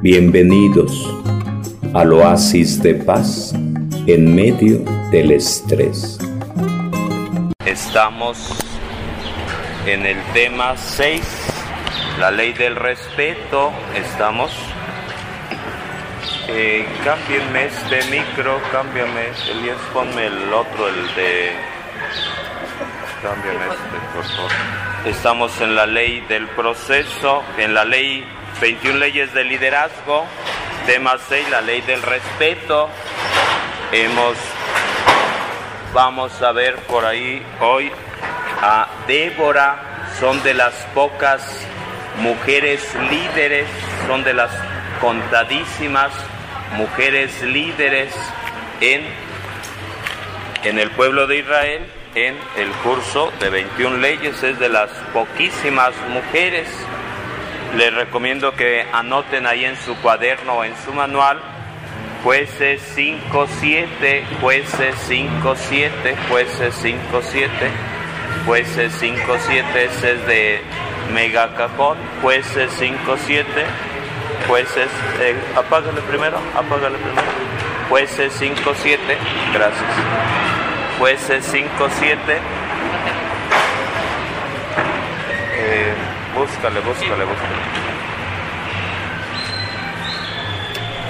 Bienvenidos al oasis de paz en medio del estrés. Estamos en el tema 6, la ley del respeto. Estamos. Eh, cámbienme este micro, cámbiame, Elías, ponme el otro, el de. Cámbiame este, por favor. Estamos en la ley del proceso, en la ley 21 leyes de liderazgo, tema 6, la ley del respeto. Hemos, vamos a ver por ahí hoy a Débora, son de las pocas mujeres líderes, son de las contadísimas mujeres líderes en, en el pueblo de Israel en el curso de 21 leyes, es de las poquísimas mujeres. Les recomiendo que anoten ahí en su cuaderno o en su manual jueces 5, 7, jueces 5, 7, jueces 5, 7, jueces 5, 7, ese es de Megacajón, jueces 5, 7, jueces, eh, apágale primero, apágale primero, jueces 5, 7, gracias, jueces 5, 7, eh, Búscale, búscale, búscale.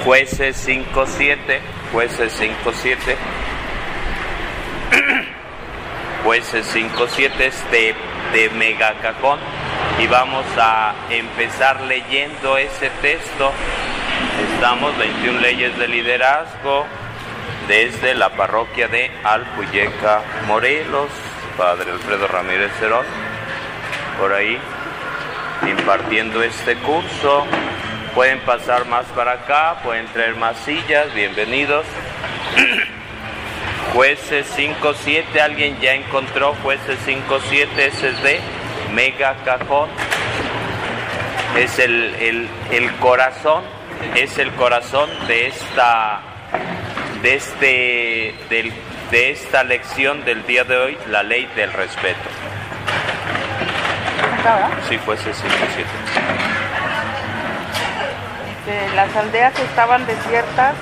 Jueces 5-7, jueces 5-7. jueces 5-7 es de, de Megacajón. Y vamos a empezar leyendo ese texto. Estamos 21 leyes de liderazgo desde la parroquia de Alpuyeca, Morelos, Padre Alfredo Ramírez Cerón, por ahí impartiendo este curso. Pueden pasar más para acá, pueden traer más sillas, bienvenidos. Jueces 5-7, alguien ya encontró Jueces 5-7, ese es de Mega Cajón. Es el, el, corazón, es el corazón de esta, de, este, de esta lección del día de hoy, la ley del respeto. Sí, fue ese 5 las aldeas estaban desiertas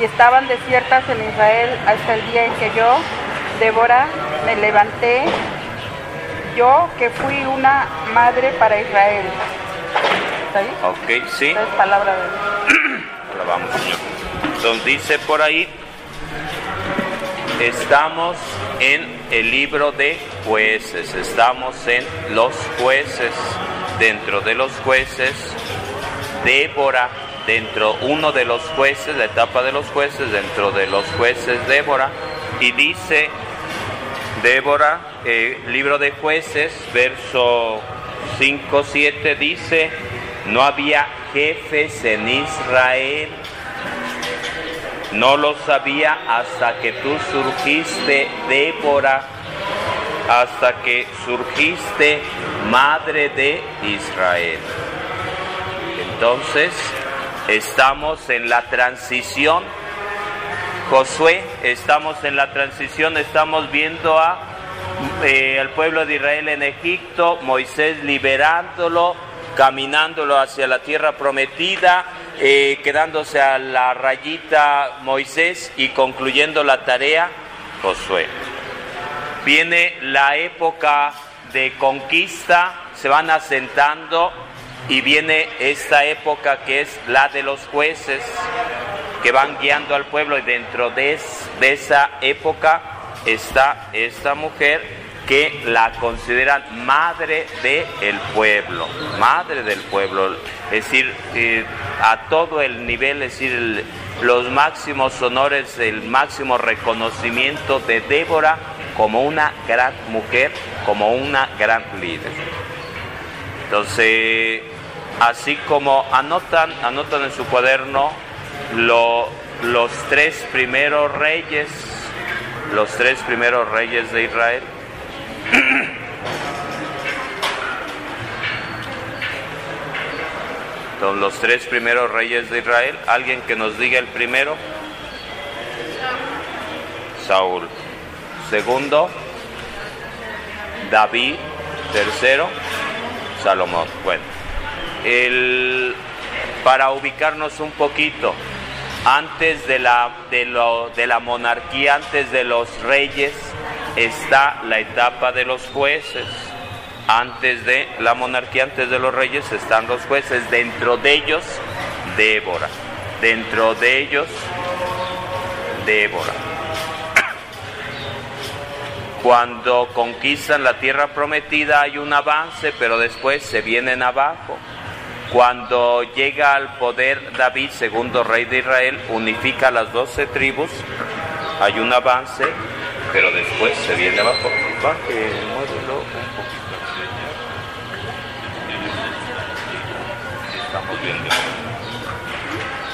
y estaban desiertas en Israel hasta el día en que yo, Débora, me levanté, yo que fui una madre para Israel. ¿Está ahí? Ok, sí. es palabra de Dios. Alabamos, Señor. Entonces dice por ahí, estamos en el libro de jueces, estamos en los jueces, dentro de los jueces, Débora, dentro uno de los jueces, la etapa de los jueces, dentro de los jueces Débora, y dice Débora, eh, libro de jueces, verso 5, 7, dice, no había jefes en Israel no lo sabía hasta que tú surgiste, Débora, hasta que surgiste, madre de Israel. Entonces, estamos en la transición. Josué, estamos en la transición, estamos viendo a eh, el pueblo de Israel en Egipto, Moisés liberándolo, caminándolo hacia la tierra prometida, eh, quedándose a la rayita Moisés y concluyendo la tarea Josué. Viene la época de conquista, se van asentando y viene esta época que es la de los jueces que van guiando al pueblo y dentro de, de esa época está esta mujer que la consideran madre del pueblo, madre del pueblo, es decir, eh, a todo el nivel, es decir, los máximos honores, el máximo reconocimiento de Débora como una gran mujer, como una gran líder. Entonces, así como anotan, anotan en su cuaderno los tres primeros reyes, los tres primeros reyes de Israel, Son los tres primeros reyes de Israel. ¿Alguien que nos diga el primero? Saúl. Segundo, David. Tercero, Salomón. Bueno, el, para ubicarnos un poquito, antes de la, de, lo, de la monarquía, antes de los reyes, está la etapa de los jueces. Antes de la monarquía, antes de los reyes, están los jueces. Dentro de ellos, Débora. Dentro de ellos, Débora. Cuando conquistan la tierra prometida hay un avance, pero después se vienen abajo. Cuando llega al poder David, segundo rey de Israel, unifica las doce tribus, hay un avance, pero después se viene abajo. Baje, muévelo un poquito. Estamos viendo.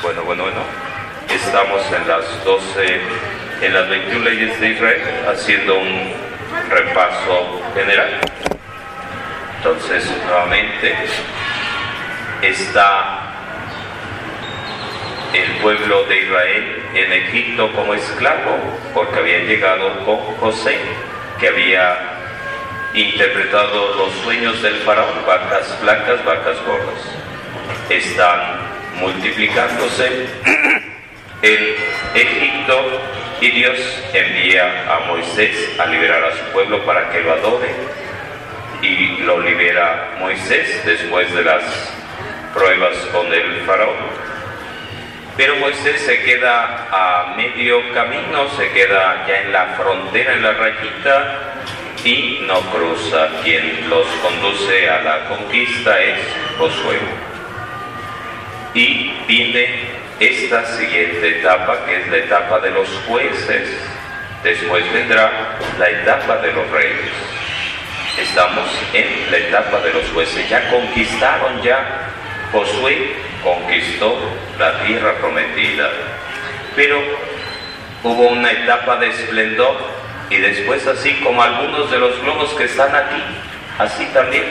Bueno, bueno, bueno. Estamos en las 12, en las 21 leyes de Israel, haciendo un repaso general. Entonces, nuevamente, está el pueblo de Israel en Egipto como esclavo, porque había llegado con José, que había interpretado los sueños del faraón, vacas blancas, vacas gordas. Están multiplicándose en Egipto y Dios envía a Moisés a liberar a su pueblo para que lo adore y lo libera Moisés después de las pruebas con el faraón. Pero Moisés se queda a medio camino, se queda ya en la frontera, en la rayita, y no cruza. Quien los conduce a la conquista es Josué. Y viene esta siguiente etapa, que es la etapa de los jueces. Después vendrá la etapa de los reyes. Estamos en la etapa de los jueces. Ya conquistaron, ya Josué conquistó la tierra prometida, pero hubo una etapa de esplendor y después así como algunos de los globos que están aquí, así también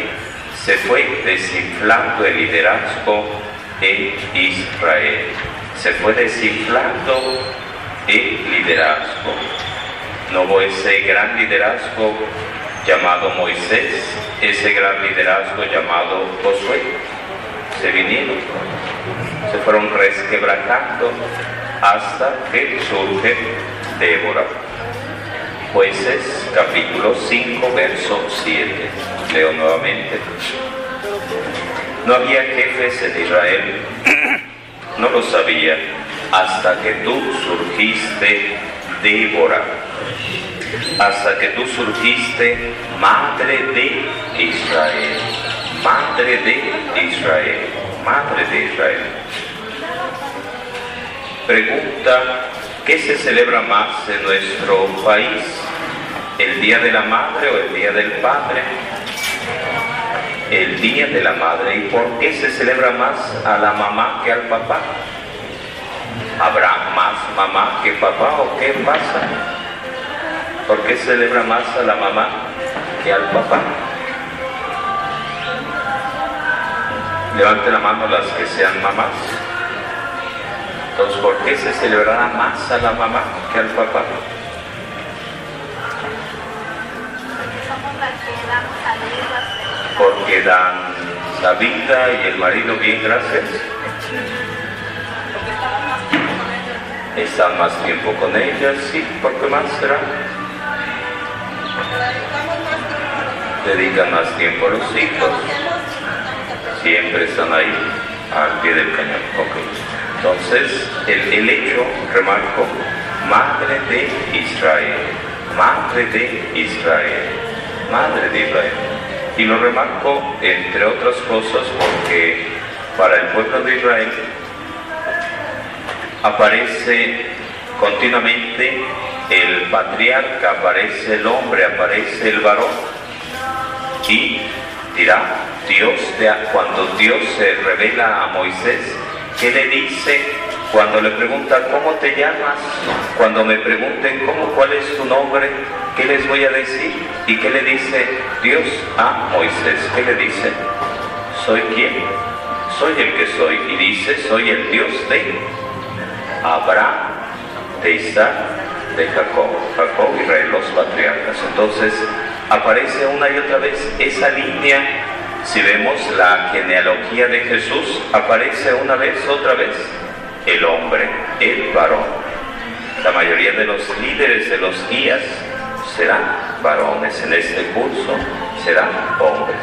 se fue desinflando el liderazgo en Israel. Se fue desinflando el liderazgo. No hubo ese gran liderazgo llamado Moisés, ese gran liderazgo llamado Josué se vinieron, se fueron resquebrajando hasta que surge Débora. Jueces capítulo 5, verso 7. Leo nuevamente. No había jefes en Israel, no lo sabía, hasta que tú surgiste, Débora, hasta que tú surgiste, madre de Israel madre de Israel, madre de Israel. Pregunta, ¿qué se celebra más en nuestro país? ¿El Día de la Madre o el Día del Padre? El Día de la Madre. ¿Y por qué se celebra más a la mamá que al papá? ¿Habrá más mamá que papá o qué pasa? ¿Por qué se celebra más a la mamá que al papá? Levante la mano las que sean mamás. Entonces, ¿por qué se celebrará más a la mamá que al papá? Porque dan la vida y el marido bien, gracias. Están más tiempo con ellas, sí, ¿por qué más será? Dedican más tiempo a los hijos siempre están ahí al pie del cañón. Entonces, el, hecho, remarco, madre de Israel, madre de Israel, madre de Israel. Y lo remarco, entre otras cosas, porque para el pueblo de Israel aparece continuamente el patriarca, aparece el hombre, aparece el varón. Y dirá, Dios, cuando Dios se revela a Moisés, ¿qué le dice cuando le pregunta cómo te llamas? Cuando me pregunten cómo, cuál es tu nombre, ¿qué les voy a decir? ¿Y qué le dice Dios a Moisés? ¿Qué le dice? ¿Soy quién? Soy el que soy. Y dice, soy el Dios de Abraham, de Isaac, de Jacob. Jacob, Israel, los patriarcas. Entonces aparece una y otra vez esa línea Si vemos la genealogía de Jesús, aparece una vez, otra vez, el hombre, el varón. La mayoría de los líderes de los guías serán varones, en este curso serán hombres.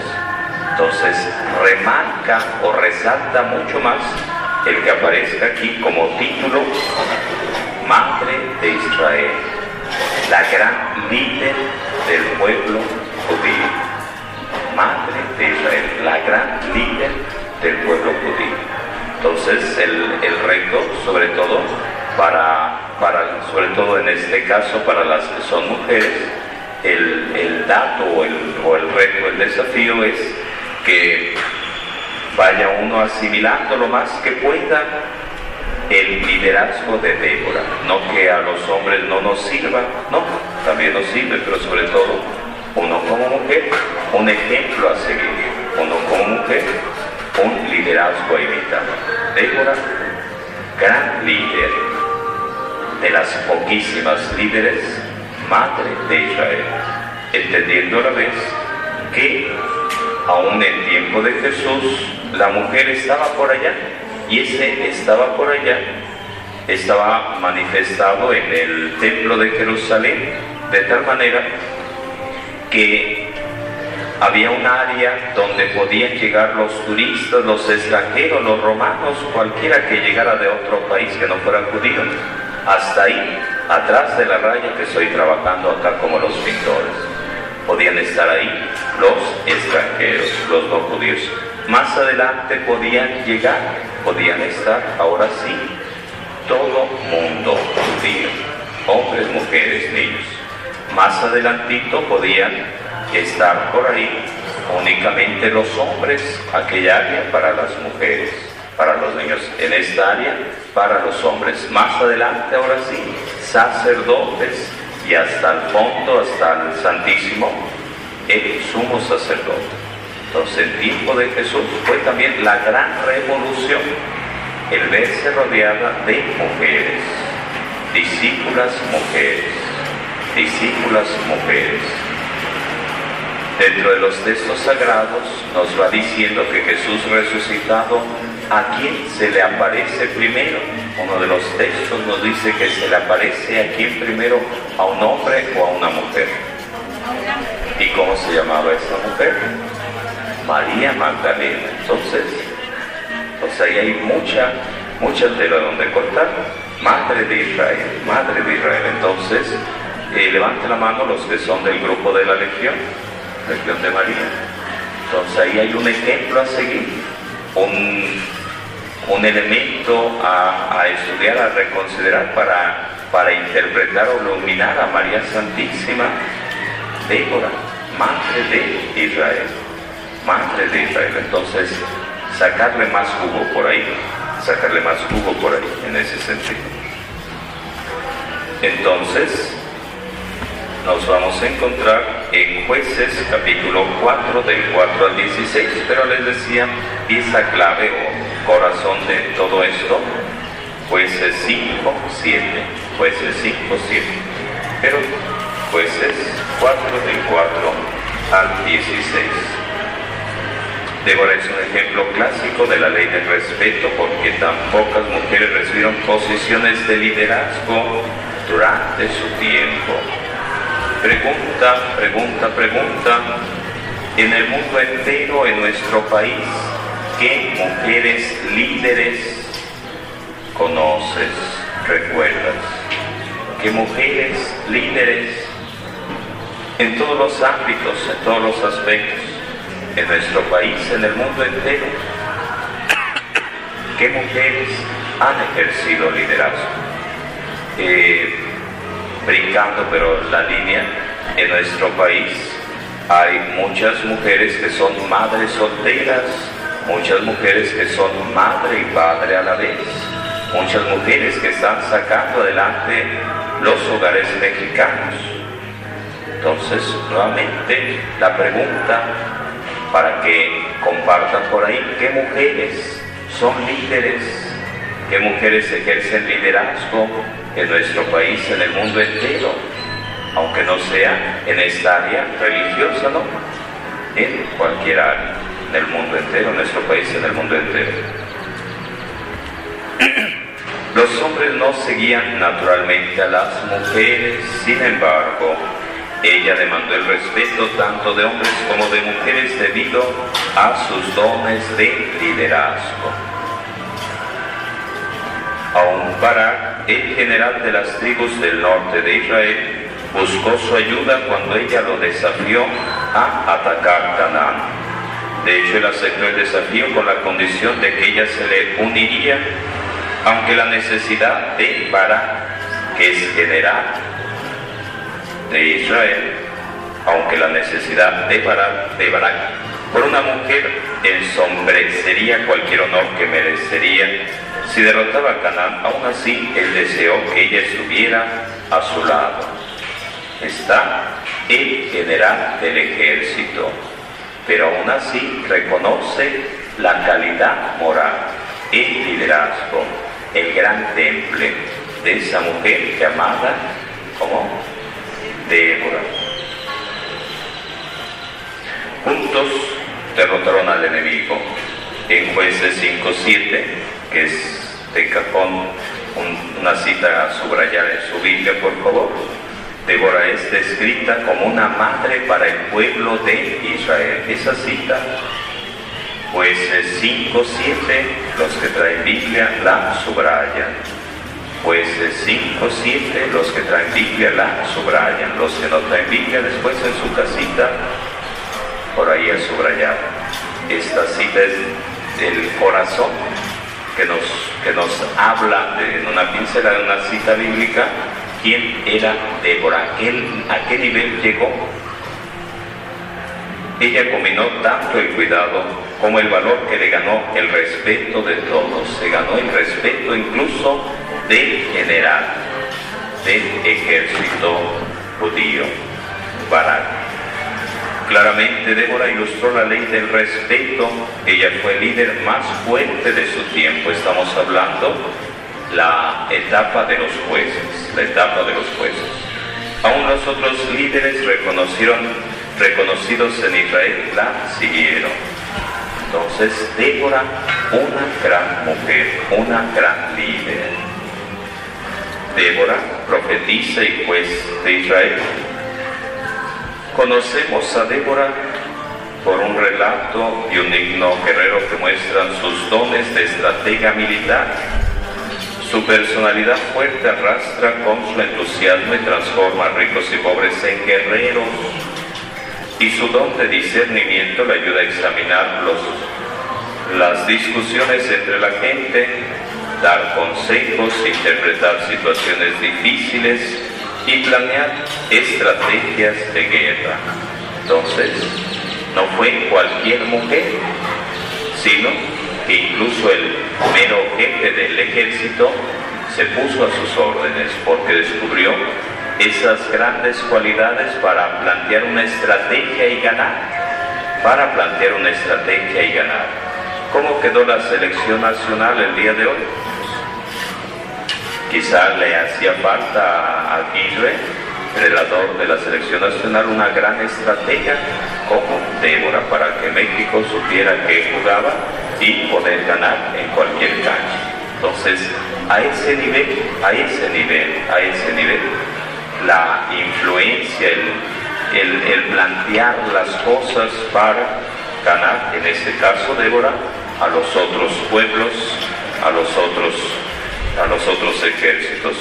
Entonces remarca o resalta mucho más el que aparezca aquí como título Madre de Israel, la gran líder del pueblo judío. Madre de Israel, la gran líder del pueblo judío. Entonces el, el reto, sobre todo, para, para, sobre todo en este caso para las que son mujeres, el, el dato el, o el reto, el desafío es que vaya uno asimilando lo más que pueda el liderazgo de Débora. No que a los hombres no nos sirva, no, también nos sirve, pero sobre todo uno como mujer, un ejemplo a seguir. Uno como mujer, un liderazgo a imitar. Débora, gran líder de las poquísimas líderes, madre de Israel, entendiendo a la vez que aún en tiempo de Jesús la mujer estaba por allá y ese estaba por allá estaba manifestado en el templo de Jerusalén de tal manera que había un área donde podían llegar los turistas, los extranjeros, los romanos, cualquiera que llegara de otro país que no fuera judío. Hasta ahí, atrás de la raya que estoy trabajando acá como los pintores. Podían estar ahí los extranjeros, los no judíos. Más adelante podían llegar, podían estar, ahora sí, todo mundo judío, hombres, mujeres, niños. Más adelantito podían estar por ahí únicamente los hombres, aquella área para las mujeres, para los niños, en esta área para los hombres. Más adelante, ahora sí, sacerdotes y hasta el fondo, hasta el Santísimo, el sumo sacerdote. Entonces el tiempo de Jesús fue también la gran revolución, el verse rodeada de mujeres, discípulas mujeres, discípulas mujeres. Dentro de los textos sagrados nos va diciendo que Jesús resucitado, ¿a quién se le aparece primero? Uno de los textos nos dice que se le aparece a quién primero, a un hombre o a una mujer. ¿Y cómo se llamaba esta mujer? María Magdalena. Entonces, pues ahí hay mucha, mucha tela donde cortar. Madre de Israel, Madre de Israel. Entonces, eh, levante la mano los que son del grupo de la Legión, Legión de María. Entonces ahí hay un ejemplo a seguir, un, un elemento a, a, estudiar, a reconsiderar para, para interpretar o iluminar a María Santísima, Débora, Madre de Israel madre de Israel. Entonces, sacarle más jugo por ahí, sacarle más jugo por ahí, en ese sentido. Entonces, nos vamos a encontrar en jueces capítulo 4 del 4 al 16, pero les decía, pieza clave o corazón de todo esto, jueces 5, 7, jueces 5, 7, pero jueces 4 del 4 al 16. Débora es un ejemplo clásico de la ley del respeto porque tan pocas mujeres recibieron posiciones de liderazgo durante su tiempo. Pregunta, pregunta, pregunta. En el mundo entero, en nuestro país, ¿qué mujeres líderes conoces, recuerdas? ¿Qué mujeres líderes en todos los ámbitos, en todos los aspectos? en nuestro país, en el mundo entero. ¿Qué mujeres han ejercido liderazgo? Eh, brincando, pero la línea, en nuestro país hay muchas mujeres que son madres solteras, muchas mujeres que son madre y padre a la vez, muchas mujeres que están sacando adelante los hogares mexicanos. Entonces, nuevamente, la pregunta para que compartan por ahí qué mujeres son líderes, qué mujeres ejercen liderazgo en nuestro país, en el mundo entero, aunque no sea en esta área religiosa, ¿no? En cualquier área. en el mundo entero, en nuestro país en el mundo entero. Los hombres no seguían naturalmente a las mujeres, sin embargo, ella demandó el respeto tanto de hombres como de mujeres debido a sus dones de liderazgo. Aún para el general de las tribus del norte de Israel buscó su ayuda cuando ella lo desafió a atacar Canaán. De hecho, él aceptó el desafío con la condición de que ella se le uniría, aunque la necesidad de Barak, que es general de Israel, aunque la necesidad de Barak, por una mujer ensombrecería cualquier honor que merecería si derrotaba a Canaán, aún así él deseó que ella estuviera a su lado. Está el general del ejército, pero aún así reconoce la calidad moral, el liderazgo, el gran temple de esa mujer llamada como Débora. Juntos derrotaron al enemigo en jueces 5.7, que es de cajón una cita a subrayar en su Biblia, por favor. Débora es descrita como una madre para el pueblo de Israel. Esa cita, jueces 5.7, los que traen Biblia la subrayan. Jueces 5, 7, los que traen Biblia la subrayan. Los que no traen Biblia después en su casita, por ahí a subrayar. Esta cita es del corazón que nos, que nos habla en una pincelada de una cita bíblica quién era Débora, a qué nivel llegó. Ella combinó tanto el cuidado como el valor que le ganó el respeto de todos. Se ganó el respeto incluso del general del ejército judío, Barak. Claramente Débora ilustró la ley del respeto. Ella fue el líder más fuerte de su tiempo. Estamos hablando la etapa de los jueces, la etapa de los jueces. Aún los otros líderes reconocidos en Israel la siguieron. Entonces Débora, una gran mujer, una gran líder. Débora, profetiza y juez de Israel, Conocemos a Débora por un relato y un digno guerrero que muestran sus dones de estratega militar. Su personalidad fuerte arrastra con su entusiasmo y transforma a ricos y pobres en guerreros. Y su don de discernimiento le ayuda a examinar los, las discusiones entre la gente, dar consejos, interpretar situaciones difíciles y planear estrategias de guerra. Entonces, no fue cualquier mujer, sino que incluso el mero jefe del ejército se puso a sus órdenes porque descubrió esas grandes cualidades para plantear una estrategia y ganar. Para plantear una estrategia y ganar. ¿Cómo quedó la selección nacional el día de hoy? Quizá le hacía falta a Aguirre, relator de la selección nacional, una gran estrategia como Débora para que México supiera que jugaba y poder ganar en cualquier cancha. Entonces, a ese nivel, a ese nivel, a ese nivel, la influencia, el, el plantear las cosas para ganar, en este caso Débora, a los otros pueblos, a los otros a los otros ejércitos.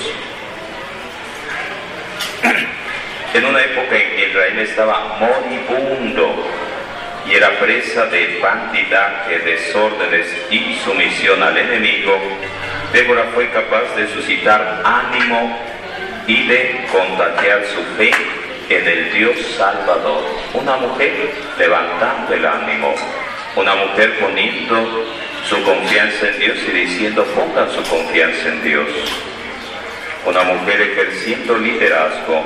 En una época en que Israel estaba moribundo y era presa de bandidaje, desórdenes y sumisión al enemigo, Débora fue capaz de suscitar ánimo y de contagiar su fe en el Dios Salvador. Una mujer levantando el ánimo, una mujer poniendo su confianza en Dios y diciendo pongan su confianza en Dios. Una mujer ejerciendo liderazgo.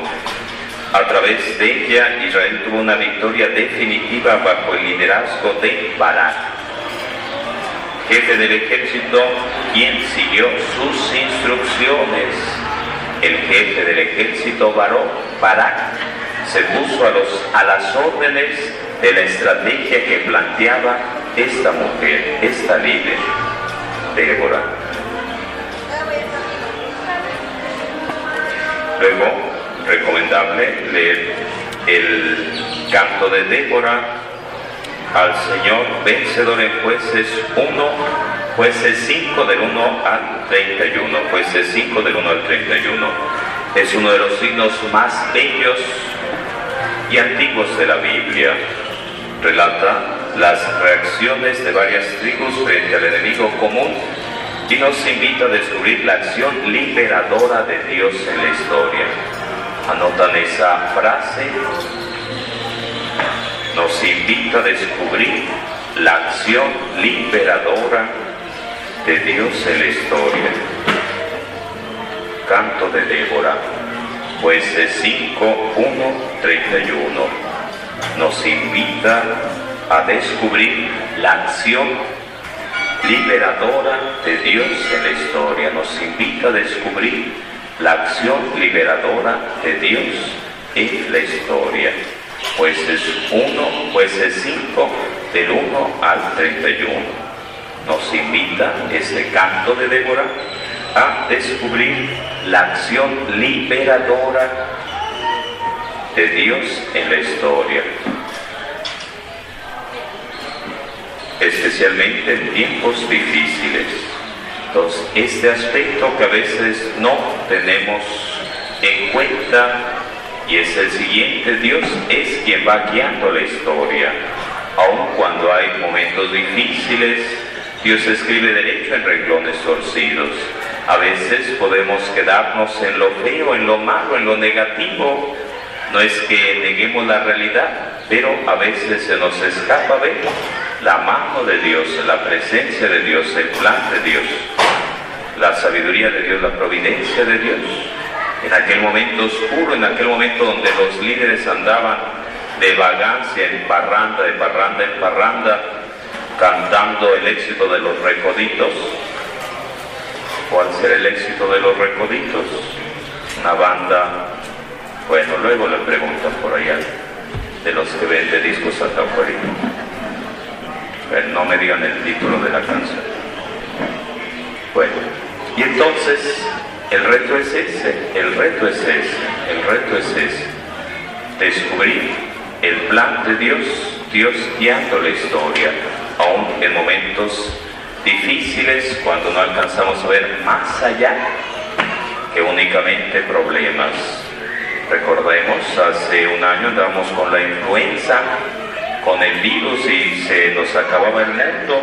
A través de ella Israel tuvo una victoria definitiva bajo el liderazgo de Barak, jefe del ejército, quien siguió sus instrucciones. El jefe del ejército Barak se puso a, a las órdenes de la estrategia que planteaba esta mujer, esta líder, Débora. Luego, recomendable leer el canto de Débora al Señor vencedor en jueces 1, jueces 5 del 1 al 31, jueces 5 del 1 al 31. Es uno de los signos más bellos y antiguos de la Biblia. Relata las reacciones de varias tribus frente al enemigo común y nos invita a descubrir la acción liberadora de Dios en la historia. Anotan esa frase, nos invita a descubrir la acción liberadora de Dios en la historia. Canto de Débora, jueces 5, 1, 31. Nos invita a descubrir la acción liberadora de Dios en la historia. Nos invita a descubrir la acción liberadora de Dios en la historia. Jueces 1, jueces 5, del 1 al 31. Nos invita este canto de Débora a descubrir la acción liberadora de Dios en la historia. Especialmente en tiempos difíciles. Entonces, este aspecto que a veces no tenemos en cuenta y es el siguiente, Dios es quien va guiando la historia. Aun cuando hay momentos difíciles, Dios escribe derecho en renglones torcidos. A veces podemos quedarnos en lo feo, en lo malo, en lo negativo. No es que neguemos la realidad, pero a veces se nos escapa ver la mano de Dios, la presencia de Dios, el plan de Dios, la sabiduría de Dios, la providencia de Dios. En aquel momento oscuro, en aquel momento donde los líderes andaban de vagancia en parranda, de parranda en parranda, cantando el éxito de los recoditos. ¿Cuál será el éxito de los recoditos? Una banda, bueno, luego le preguntan por allá, de los que venden discos hasta afuera. No me digan el título de la canción. Bueno, y entonces el reto es ese, el reto es ese, el reto es ese. Descubrir el plan de Dios, Dios guiando la historia, aún en momentos difíciles, cuando no alcanzamos a ver más allá que únicamente problemas. Recordemos, hace un año andábamos con la influenza, con el virus y se nos acababa el mundo.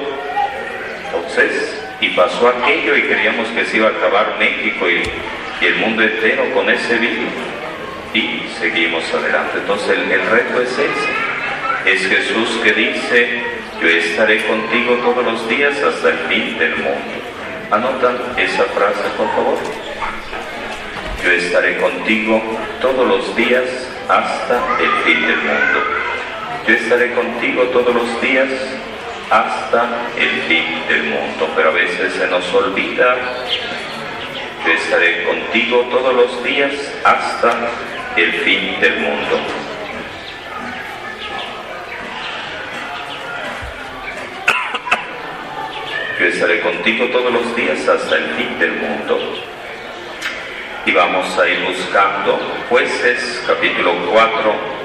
Entonces, y pasó aquello y creíamos que se iba a acabar México y, el mundo entero con ese virus. Y seguimos adelante. Entonces el reto es ese. Es Jesús que dice, yo estaré contigo todos los días hasta el fin del mundo. ¿Anotan esa frase, por favor? Yo estaré contigo todos los días hasta el fin del mundo. Yo estaré contigo todos los días hasta el fin del mundo. Pero a veces se nos olvida, yo estaré contigo todos los días hasta el fin del mundo. Yo estaré contigo todos los días hasta el fin del mundo. Y vamos a ir buscando jueces capítulo 4,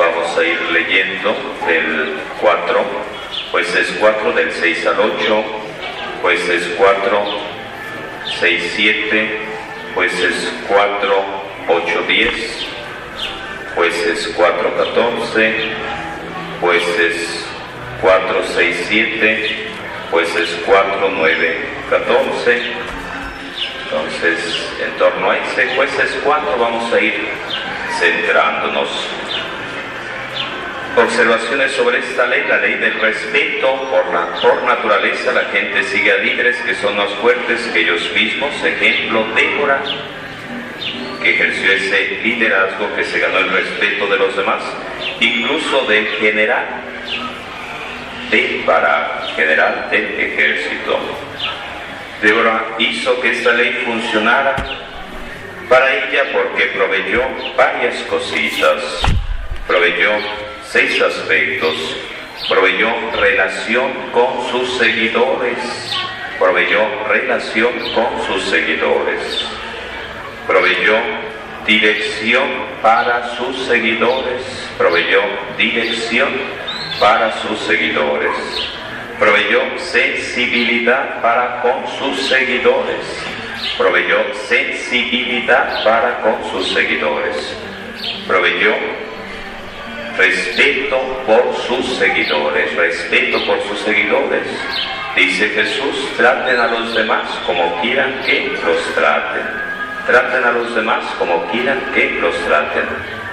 vamos a ir leyendo del 4 jueces 4 del 6 al 8, jueces 4, 6, 7, jueces 4, 8, 10, jueces 4, 14, jueces 4, 6, 7, jueces 4, 9, 14. Entonces, en torno a ese jueces 4 vamos a ir centrándonos Observaciones sobre esta ley, la ley del respeto por, naturaleza, la gente sigue a líderes que son más fuertes que ellos mismos, ejemplo Débora, que ejerció ese liderazgo que se ganó el respeto de los demás, incluso del general, de para general del ejército. Débora hizo que esta ley funcionara para ella porque proveyó varias cositas, proveyó seis aspectos. Proveyó relación con sus seguidores. Proveyó relación con sus seguidores. Proveyó dirección para sus seguidores. Proveyó dirección para sus seguidores. Proveyó sensibilidad para con sus seguidores. Proveyó sensibilidad para con sus seguidores. Proveyó respeto por sus seguidores, respeto por sus seguidores. Dice Jesús, traten a los demás como quieran que los traten. Traten a los demás como quieran que los traten.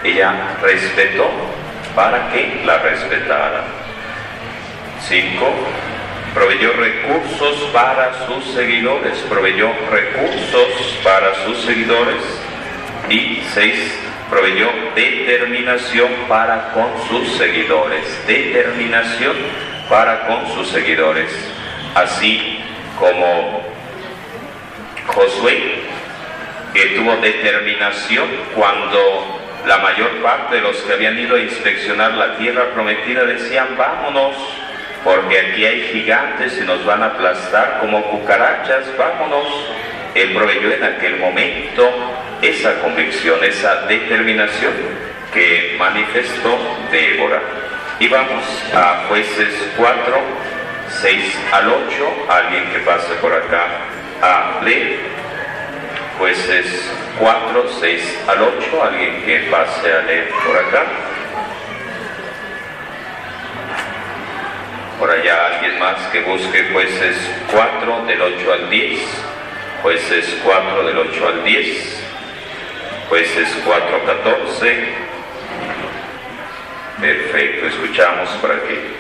Ella respetó para que la respetaran. 5. Proveyó recursos para sus seguidores, proveyó recursos para sus seguidores. Y 6 proveyó determinación para con sus seguidores, determinación para con sus seguidores, así como Josué, que tuvo determinación cuando la mayor parte de los que habían ido a inspeccionar la tierra prometida decían, vámonos, porque aquí hay gigantes y nos van a aplastar como cucarachas, vámonos. Él proveyó en aquel momento esa convicción, esa determinación que manifestó Débora. Y vamos a jueces 4, 6 al 8, alguien que pase por acá a leer. Jueces 4, 6 al 8, alguien que pase a leer por acá. Por allá alguien más que busque jueces 4 del 8 al 10. Jueces 4 del 8 al 10. Jueces 4.14. Perfecto, escuchamos por aquí.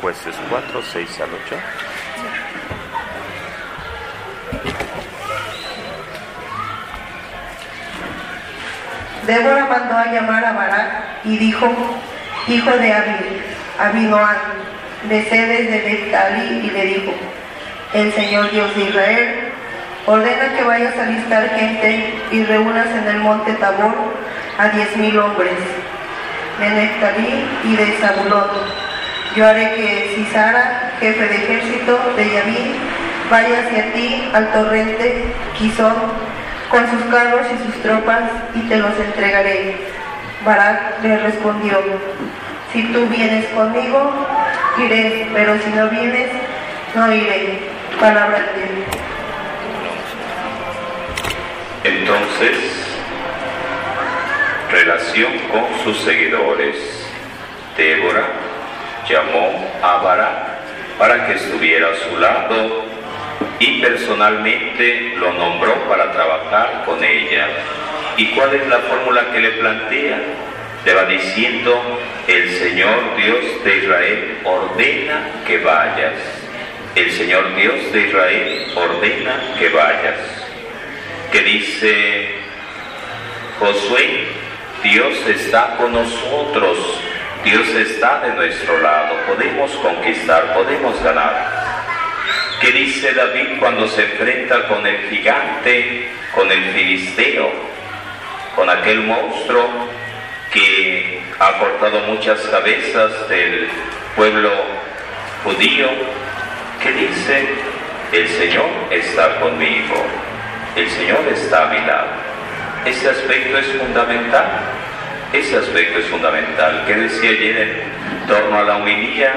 Jueces 4, 6 al 8. Débora mandó a llamar a Barak y dijo, hijo de Abinoam, de Sedes de Neftali, y le dijo, el Señor Dios de Israel ordena que vayas a alistar gente y reúnas en el monte Tabor a diez mil hombres de Neftalí y de Zabulón. Yo haré que Cisara, jefe de ejército de Yamín, vaya hacia ti al torrente Quizón con sus carros y sus tropas y te los entregaré. Barak le respondió, si tú vienes conmigo, iré, pero si no vienes, no iré. Palabra de Dios. Entonces, relación con sus seguidores. Débora llamó a Barak para que estuviera a su lado y personalmente lo nombró para trabajar con ella. ¿Y cuál es la fórmula que le plantea? Le va diciendo, el Señor Dios de Israel ordena que vayas. El Señor Dios de Israel ordena que vayas. Que dice Josué, Dios está con nosotros, Dios está de nuestro lado, podemos conquistar, podemos ganar. ¿Qué dice David cuando se enfrenta con el gigante, con el filisteo, con aquel monstruo que ha cortado muchas cabezas del pueblo judío? ¿Qué dice? El Señor está conmigo, el Señor está a mi lado. Ese aspecto es fundamental, ese aspecto es fundamental. ¿Qué decía ayer en torno a la humilía?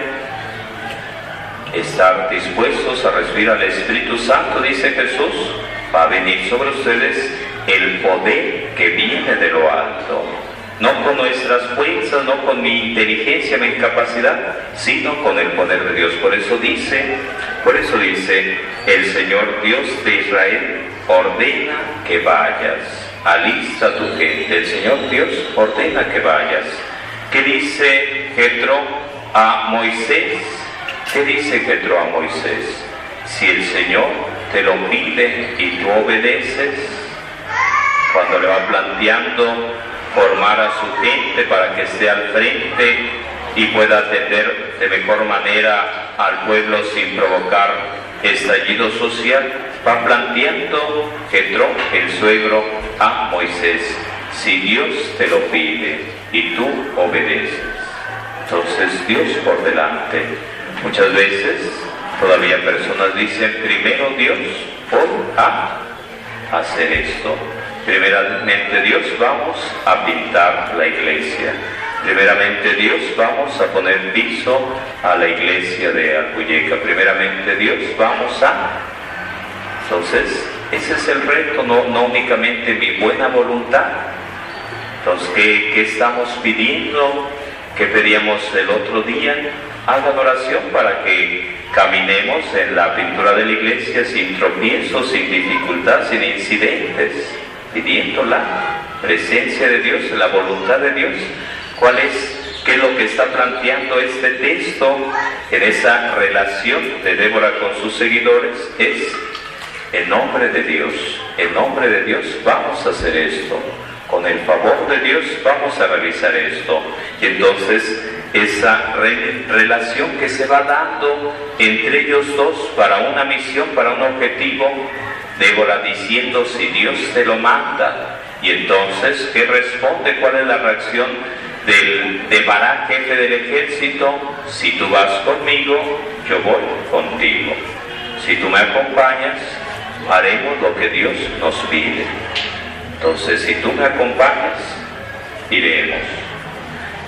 estar dispuestos a recibir al Espíritu Santo, dice Jesús, va a venir sobre ustedes el poder que viene de lo alto. No con nuestras fuerzas, no con mi inteligencia, mi capacidad, sino con el poder de Dios. Por eso dice, por eso dice, el Señor Dios de Israel ordena que vayas. Alista tu gente. El Señor Dios ordena que vayas. ¿Qué dice Jetro a Moisés? ¿Qué dice Pedro a Moisés? Si el Señor te lo pide y tú obedeces, cuando le va planteando formar a su gente para que esté al frente y pueda atender de mejor manera al pueblo sin provocar estallido social, va planteando Jetro, el suegro, a Moisés, si Dios te lo pide y tú obedeces. Entonces Dios por delante. Muchas veces todavía personas dicen primero Dios por a hacer esto. Primeramente Dios vamos a pintar la iglesia. Primeramente Dios vamos a poner piso a la iglesia de Alpuyeca. Primeramente Dios vamos a... Entonces, ese es el reto, no, no únicamente mi buena voluntad. Entonces, ¿qué, qué estamos pidiendo? ¿Qué pedíamos el otro día? Hagan oración para que caminemos en la pintura de la iglesia sin tropiezos, sin dificultad, sin incidentes, pidiendo la presencia de Dios, la voluntad de Dios. ¿Cuál es? ¿Qué es lo que está planteando este texto en esa relación de Débora con sus seguidores? Es, en nombre de Dios, en nombre de Dios vamos a hacer esto. Con el favor de Dios vamos a realizar esto. Y entonces esa relación que se va dando entre ellos dos para una misión, para un objetivo, Débora diciendo si Dios te lo manda. Y entonces, ¿qué responde? ¿Cuál es la reacción del, de Barak, jefe del ejército? Si tú vas conmigo, yo voy contigo. Si tú me acompañas, haremos lo que Dios nos pide. Entonces, si tú me acompañas, iremos.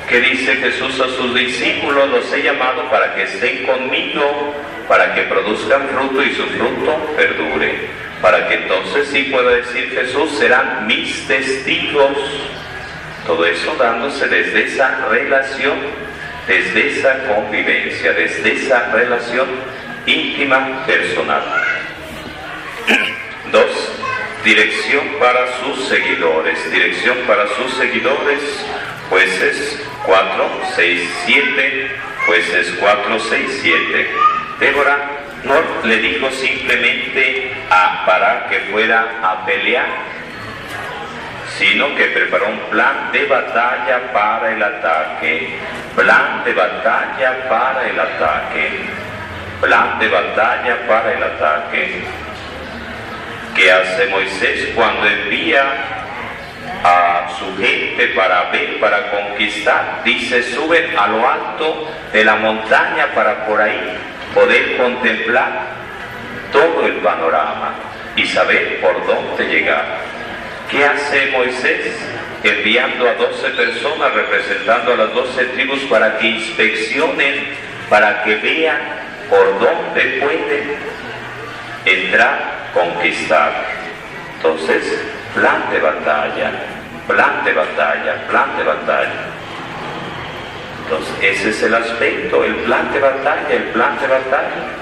¿Qué dice Jesús a sus discípulos? Los he llamado para que estén conmigo, para que produzcan fruto y su fruto perdure. Para que entonces sí pueda decir Jesús, serán mis testigos. Todo eso dándose desde esa relación, desde esa convivencia, desde esa relación íntima personal. Dos, dirección para sus seguidores. Dirección para sus seguidores, jueces 4, 6, 7, jueces 4, 6, 7. Débora no le dijo simplemente a para que fuera a pelear, sino que preparó un plan de batalla para el ataque. Plan de batalla para el ataque. Plan de batalla para el ataque. ¿Qué hace Moisés cuando envía a su gente para ver, para conquistar? Dice, sube a lo alto de la montaña para por ahí poder contemplar todo el panorama y saber por dónde llegar. ¿Qué hace Moisés? Enviando a 12 personas representando a las 12 tribus para que inspeccionen, para que vean por dónde pueden entrar, conquistar. Entonces, plan de batalla, plan de batalla, plan de batalla. Entonces, ese es el aspecto, el plan de batalla, el plan de batalla.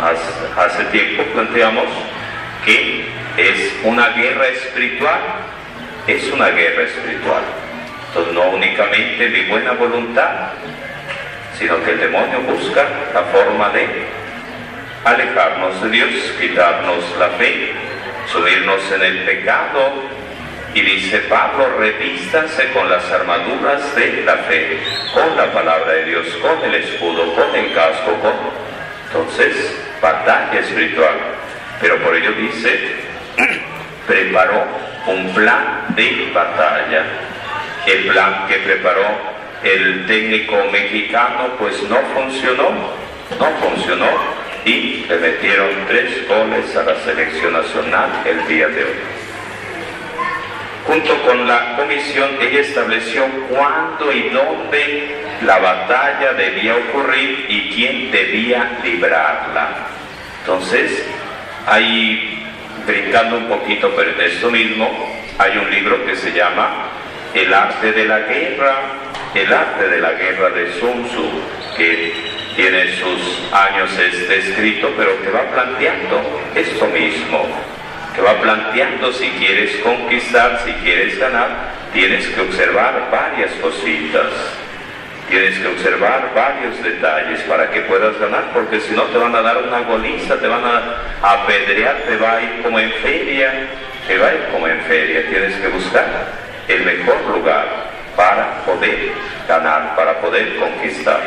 Hace, hace tiempo planteamos que es una guerra espiritual, es una guerra espiritual. Entonces, no únicamente mi buena voluntad, sino que el demonio busca la forma de alejarnos de Dios, quitarnos la fe, subirnos en el pecado, y dice Pablo, revístanse con las armaduras de la fe, con la palabra de Dios, con el escudo, con el casco, con... Entonces, batalla espiritual. Pero por ello dice, preparó un plan de batalla. El plan que preparó el técnico mexicano pues no funcionó, no funcionó y le metieron tres goles a la selección nacional el día de hoy. Junto con la comisión, ella estableció cuándo y dónde la batalla debía ocurrir y quién debía librarla. Entonces, ahí, brincando un poquito, pero en esto mismo, hay un libro que se llama El arte de la guerra, el arte de la guerra de Sun Tzu, que tiene sus años este escrito, pero que va planteando esto mismo que va planteando si quieres conquistar, si quieres ganar, tienes que observar varias cositas. Tienes que observar varios detalles para que puedas ganar, porque si no te van a dar una goliza, te van a apedrear, te va a ir como en feria, te va a ir como en feria. Tienes que buscar el mejor lugar para poder ganar, para poder conquistar.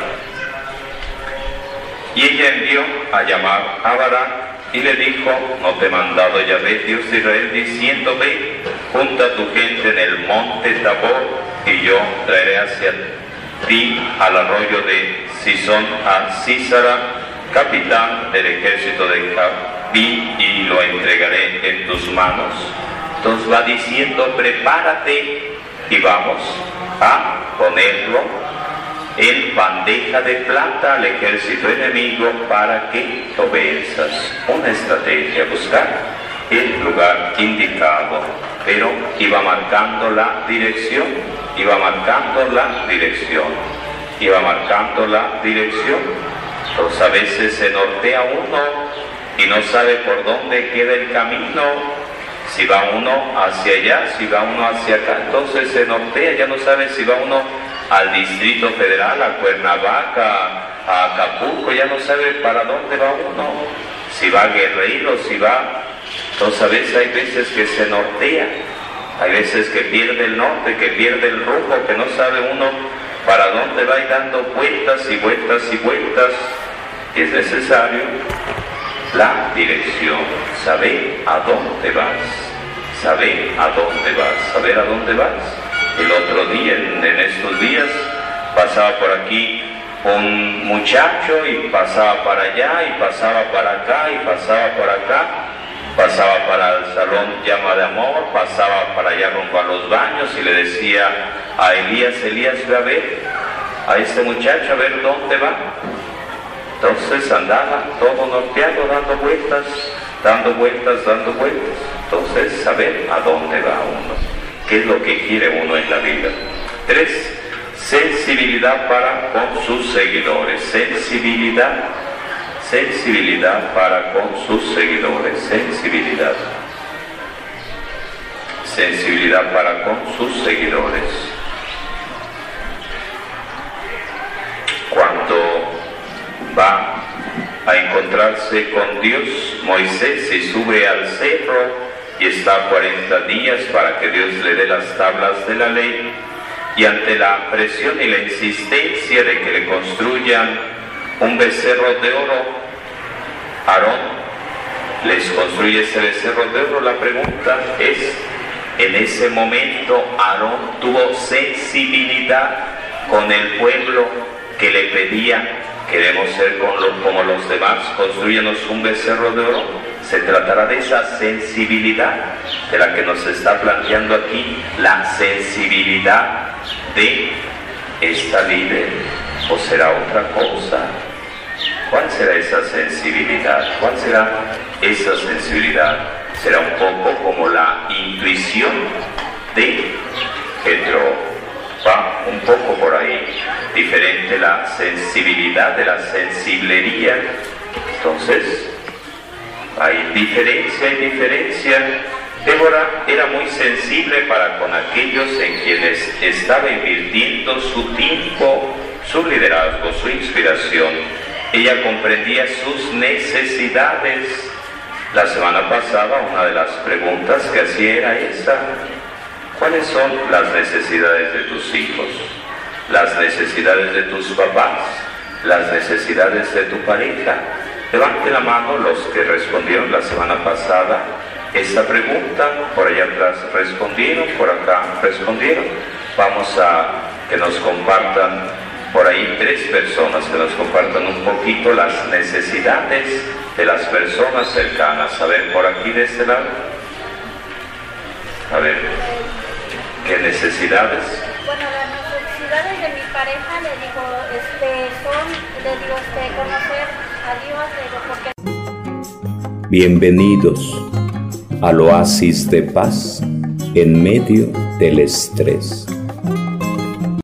Y ella envió a llamar a Barak y le dijo, no te he mandado Yahvé, Dios de Israel, diciendo, ve junta tu gente en el monte Tabor, y yo traeré hacia ti al arroyo de Sison a Císara, capitán del ejército de Javí, y lo entregaré en tus manos. Entonces va diciendo, prepárate y vamos a ponerlo en bandeja de plata al ejército enemigo para que lo venzas. Una estrategia, buscar el lugar indicado, pero iba marcando la dirección, iba marcando la dirección, iba marcando la dirección. Entonces a veces se nortea uno y no sabe por dónde queda el camino, si va uno hacia allá, si va uno hacia acá, entonces se nortea, ya no sabe si va uno al Distrito Federal, a Cuernavaca, a Acapulco, ya no sabe para dónde va uno, si va a Guerrero, si va... Entonces a veces hay veces que se nortea, hay veces que pierde el norte, que pierde el rumbo, que no sabe uno para dónde va y dando vueltas y vueltas y vueltas. Es necesario la dirección, saber a dónde vas, saber a dónde vas, saber a dónde vas el otro día, en, estos días, pasaba por aquí un muchacho y pasaba para allá y pasaba para acá y pasaba por acá, pasaba para el salón llama de amor, pasaba para allá rumbo a los baños y le decía a Elías, Elías, ve a ver a este muchacho a ver dónde va. Entonces andaba todo norteado, dando vueltas, dando vueltas, dando vueltas. Entonces, saber a dónde va uno qué es lo que quiere uno en la vida. Tres, sensibilidad para con sus seguidores. Sensibilidad, sensibilidad para con sus seguidores. Sensibilidad. Sensibilidad para con sus seguidores. Cuando va a encontrarse con Dios, Moisés se sube al cerro y está 40 días para que Dios le dé las tablas de la ley y ante la presión y la insistencia de que le construyan un becerro de oro, Aarón les construye ese becerro de oro. La pregunta es, en ese momento Aarón tuvo sensibilidad con el pueblo que le pedía, queremos ser como los demás, construyenos un becerro de oro. Se tratará de esa sensibilidad de la que nos está planteando aquí, la sensibilidad de esta líder, o será otra cosa. ¿Cuál será esa sensibilidad? ¿Cuál será esa sensibilidad? Será un poco como la intuición de Pedro. Va un poco por ahí. Diferente la sensibilidad de la sensiblería. Entonces, hay diferencia, hay diferencia. Débora era muy sensible para con aquellos en quienes estaba invirtiendo su tiempo, su liderazgo, su inspiración. Ella comprendía sus necesidades. La semana pasada una de las preguntas que hacía era esa. ¿Cuáles son las necesidades de tus hijos? Las necesidades de tus papás, las necesidades de tu pareja, Levante la mano los que respondieron la semana pasada esta pregunta. Por allá atrás respondieron, por acá respondieron. Vamos a que nos compartan por ahí tres personas que nos compartan un poquito las necesidades de las personas cercanas. A ver, por aquí de este lado. A ver, ¿qué necesidades? Bueno, las necesidades de mi pareja, le digo, este, son, le digo, este, conocer Bienvenidos al oasis de paz en medio del estrés.